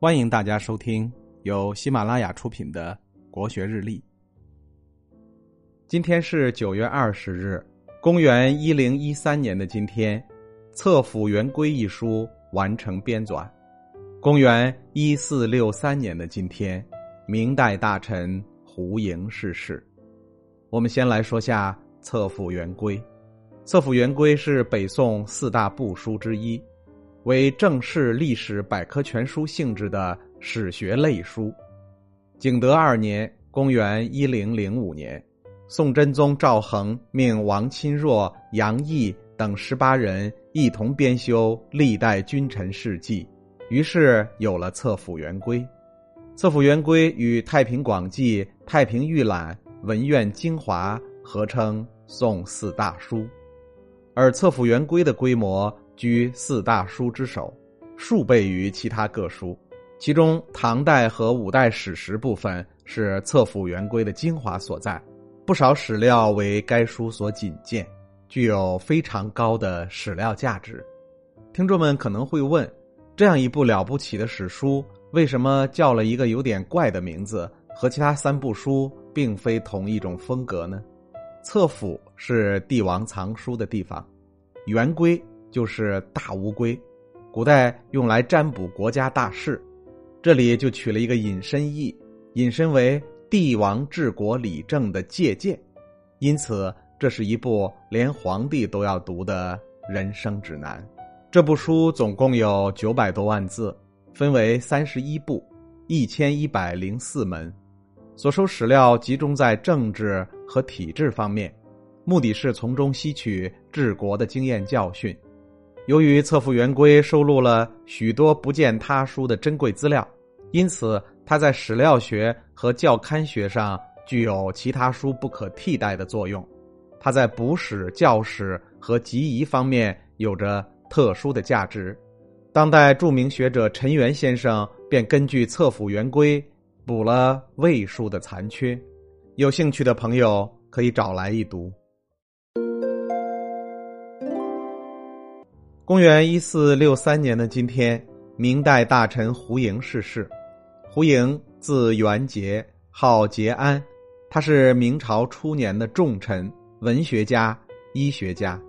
欢迎大家收听由喜马拉雅出品的《国学日历》。今天是九月二十日，公元一零一三年的今天，《策府元规》一书完成编纂。公元一四六三年的今天，明代大臣胡盈逝世。我们先来说下《策府元规》。《策府元规》是北宋四大部书之一，为正式历史百科全书性质的史学类书。景德二年（公元一零零五年）。宋真宗赵恒命王钦若、杨毅等十八人一同编修历代君臣事迹，于是有了《策府元规》。《策府元规》与《太平广记》《太平御览》《文苑精华》合称宋四大书，而《策府元规》的规模居四大书之首，数倍于其他各书。其中，唐代和五代史实部分是《策府元规》的精华所在。不少史料为该书所仅见，具有非常高的史料价值。听众们可能会问：这样一部了不起的史书，为什么叫了一个有点怪的名字？和其他三部书并非同一种风格呢？册府是帝王藏书的地方，圆规就是大乌龟，古代用来占卜国家大事，这里就取了一个引申义，引申为。帝王治国理政的借鉴，因此这是一部连皇帝都要读的人生指南。这部书总共有九百多万字，分为三十一部，一千一百零四门，所收史料集中在政治和体制方面，目的是从中吸取治国的经验教训。由于《册府元规》收录了许多不见他书的珍贵资料，因此。它在史料学和教刊学上具有其他书不可替代的作用，它在补史、教史和集遗方面有着特殊的价值。当代著名学者陈元先生便根据《册府元规》补了魏书的残缺，有兴趣的朋友可以找来一读。公元一四六三年的今天，明代大臣胡盈逝世。胡盈，字元节，号节安，他是明朝初年的重臣、文学家、医学家。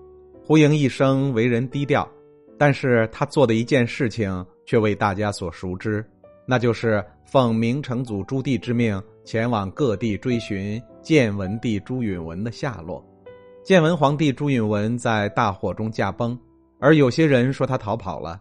胡盈一生为人低调，但是他做的一件事情却为大家所熟知，那就是奉明成祖朱棣之命，前往各地追寻建文帝朱允文的下落。建文皇帝朱允文在大火中驾崩，而有些人说他逃跑了，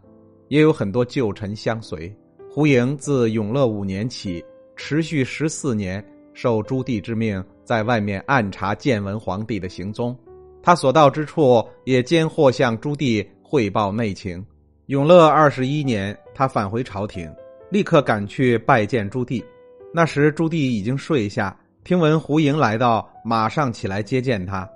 也有很多旧臣相随。胡盈自永乐五年起，持续十四年，受朱棣之命，在外面暗查建文皇帝的行踪。他所到之处，也间或向朱棣汇报内情。永乐二十一年，他返回朝廷，立刻赶去拜见朱棣。那时朱棣已经睡下，听闻胡盈来到，马上起来接见他。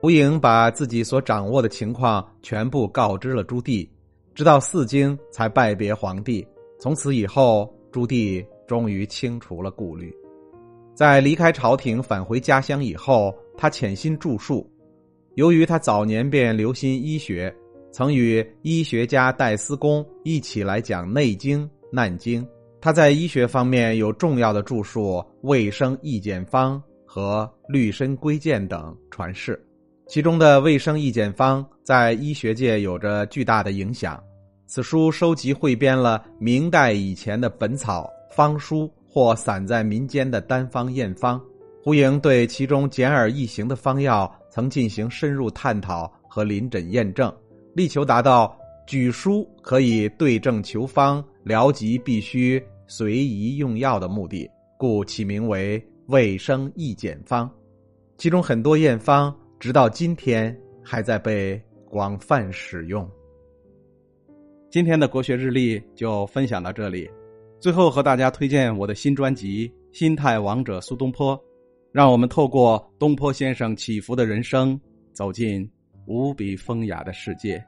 胡颖把自己所掌握的情况全部告知了朱棣，直到四经才拜别皇帝。从此以后，朱棣终于清除了顾虑。在离开朝廷返回家乡以后，他潜心著述。由于他早年便留心医学，曾与医学家戴思恭一起来讲《内经》《难经》。他在医学方面有重要的著述《卫生意简方》和《律参规鉴》等传世，其中的《卫生意简方》在医学界有着巨大的影响。此书收集汇编了明代以前的本草方书或散在民间的单方验方。胡莹对其中简而易行的方药曾进行深入探讨和临诊验证，力求达到举书可以对症求方、疗疾必须随宜用药的目的，故起名为《卫生易简方》。其中很多验方直到今天还在被广泛使用。今天的国学日历就分享到这里，最后和大家推荐我的新专辑《心态王者苏东坡》，让我们透过东坡先生起伏的人生，走进无比风雅的世界。